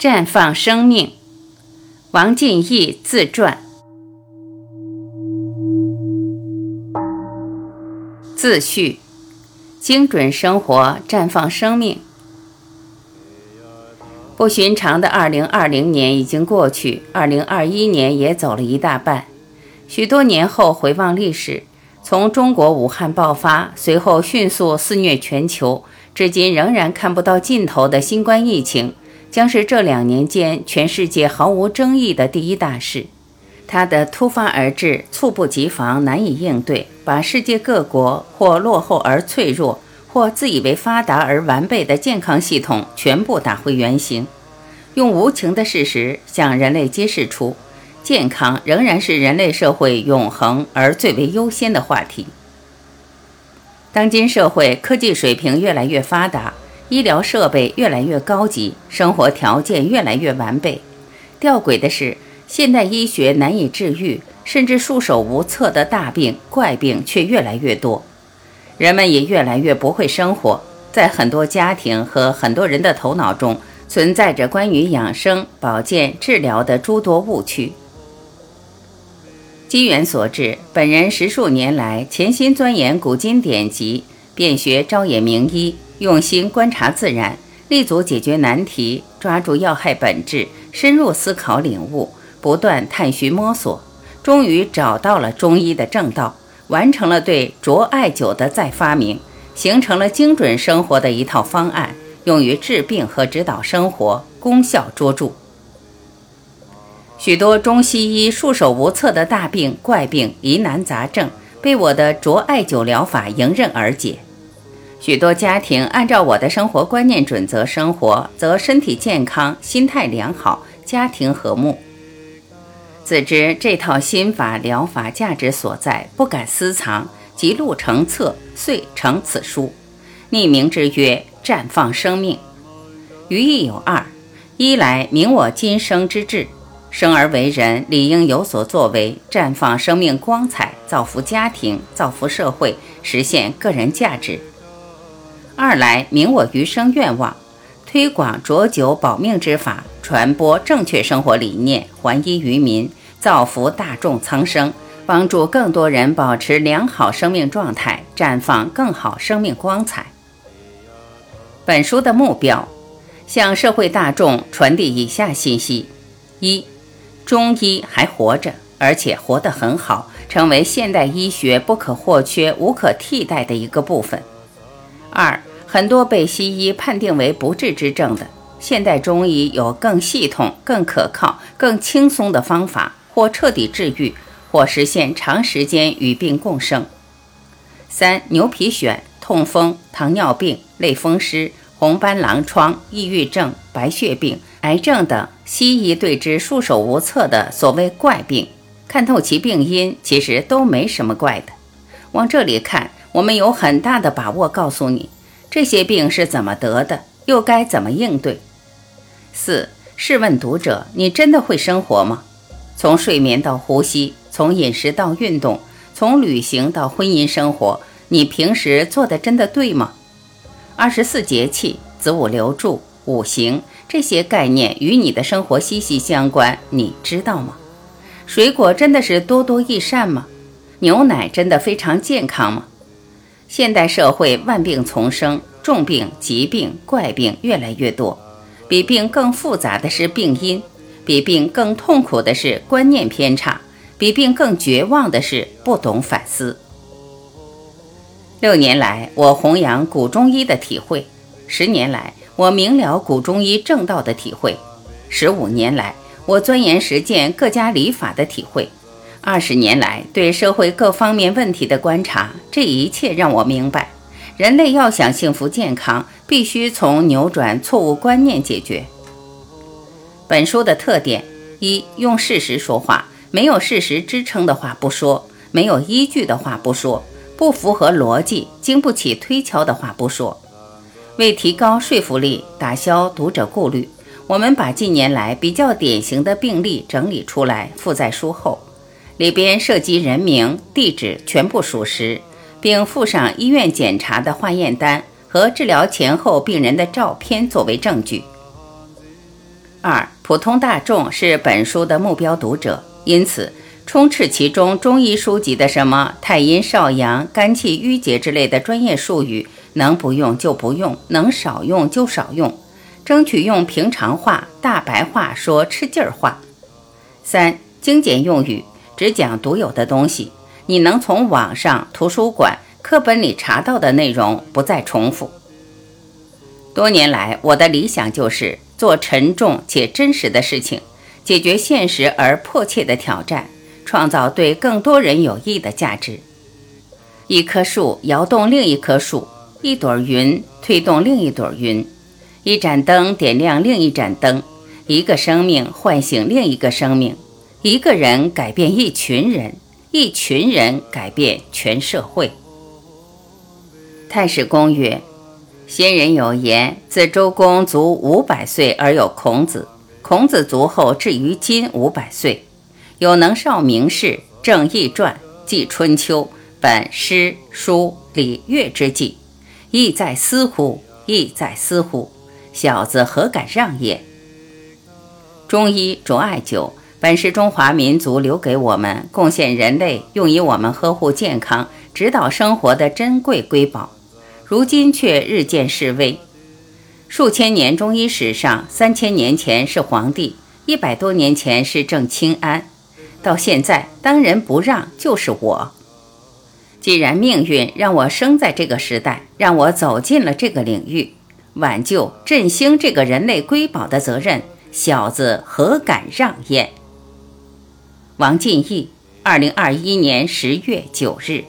绽放生命，王进义自传。自序：精准生活，绽放生命。不寻常的2020年已经过去，2021年也走了一大半。许多年后回望历史，从中国武汉爆发，随后迅速肆虐全球，至今仍然看不到尽头的新冠疫情。将是这两年间全世界毫无争议的第一大事。它的突发而至、猝不及防、难以应对，把世界各国或落后而脆弱，或自以为发达而完备的健康系统全部打回原形，用无情的事实向人类揭示出：健康仍然是人类社会永恒而最为优先的话题。当今社会科技水平越来越发达。医疗设备越来越高级，生活条件越来越完备。吊诡的是，现代医学难以治愈，甚至束手无策的大病怪病却越来越多。人们也越来越不会生活，在很多家庭和很多人的头脑中，存在着关于养生、保健、治疗的诸多误区。机缘所致，本人十数年来潜心钻研古今典籍，遍学朝野名医。用心观察自然，立足解决难题，抓住要害本质，深入思考领悟，不断探寻摸索，终于找到了中医的正道，完成了对卓艾灸的再发明，形成了精准生活的一套方案，用于治病和指导生活，功效卓著。许多中西医束手无策的大病怪病疑难杂症，被我的卓艾灸疗法迎刃而解。许多家庭按照我的生活观念准则生活，则身体健康、心态良好、家庭和睦。自知这套心法疗法价值所在，不敢私藏，即录成册，遂成此书，匿名之曰“绽放生命”。寓意有二：一来明我今生之志，生而为人，理应有所作为，绽放生命光彩，造福家庭，造福社会，实现个人价值。二来明我余生愿望，推广浊酒保命之法，传播正确生活理念，还医于民，造福大众苍生，帮助更多人保持良好生命状态，绽放更好生命光彩。本书的目标，向社会大众传递以下信息：一、中医还活着，而且活得很好，成为现代医学不可或缺、无可替代的一个部分；二、很多被西医判定为不治之症的，现代中医有更系统、更可靠、更轻松的方法，或彻底治愈，或实现长时间与病共生。三、牛皮癣、痛风、糖尿病、类风湿、红斑狼疮、抑郁症、白血病、癌症等，西医对之束手无策的所谓怪病，看透其病因，其实都没什么怪的。往这里看，我们有很大的把握告诉你。这些病是怎么得的？又该怎么应对？四，试问读者，你真的会生活吗？从睡眠到呼吸，从饮食到运动，从旅行到婚姻生活，你平时做的真的对吗？二十四节气、子午流注、五行这些概念与你的生活息息相关，你知道吗？水果真的是多多益善吗？牛奶真的非常健康吗？现代社会万病丛生，重病、疾病、怪病越来越多。比病更复杂的是病因，比病更痛苦的是观念偏差，比病更绝望的是不懂反思。六年来，我弘扬古中医的体会；十年来，我明了古中医正道的体会；十五年来，我钻研实践各家理法的体会。二十年来对社会各方面问题的观察，这一切让我明白，人类要想幸福健康，必须从扭转错误观念解决。本书的特点：一、用事实说话，没有事实支撑的话不说，没有依据的话不说，不符合逻辑、经不起推敲的话不说。为提高说服力，打消读者顾虑，我们把近年来比较典型的病例整理出来，附在书后。里边涉及人名、地址全部属实，并附上医院检查的化验单和治疗前后病人的照片作为证据。二、普通大众是本书的目标读者，因此充斥其中中医书籍的什么太阴少阳、肝气郁结之类的专业术语，能不用就不用，能少用就少用，争取用平常话、大白话说吃劲儿话。三、精简用语，只讲独有的东西，你能从网上、图书馆、课本里查到的内容，不再重复。多年来，我的理想就是。做沉重且真实的事情，解决现实而迫切的挑战，创造对更多人有益的价值。一棵树摇动另一棵树，一朵云推动另一朵云，一盏灯点亮另一盏灯，一个生命唤醒另一个生命，一个人改变一群人，一群人改变全社会。太史公曰。先人有言：“自周公卒五百岁而有孔子，孔子卒后至于今五百岁，有能少名士，正易传，记春秋，本诗书礼乐之际，亦在斯乎？亦在斯乎？小子何敢让也？”中医主艾灸，本是中华民族留给我们、贡献人类、用以我们呵护健康、指导生活的珍贵瑰宝。如今却日渐式微。数千年中医史上，三千年前是皇帝，一百多年前是郑清安，到现在当仁不让就是我。既然命运让我生在这个时代，让我走进了这个领域，挽救振兴这个人类瑰宝的责任，小子何敢让焉？王进义，二零二一年十月九日。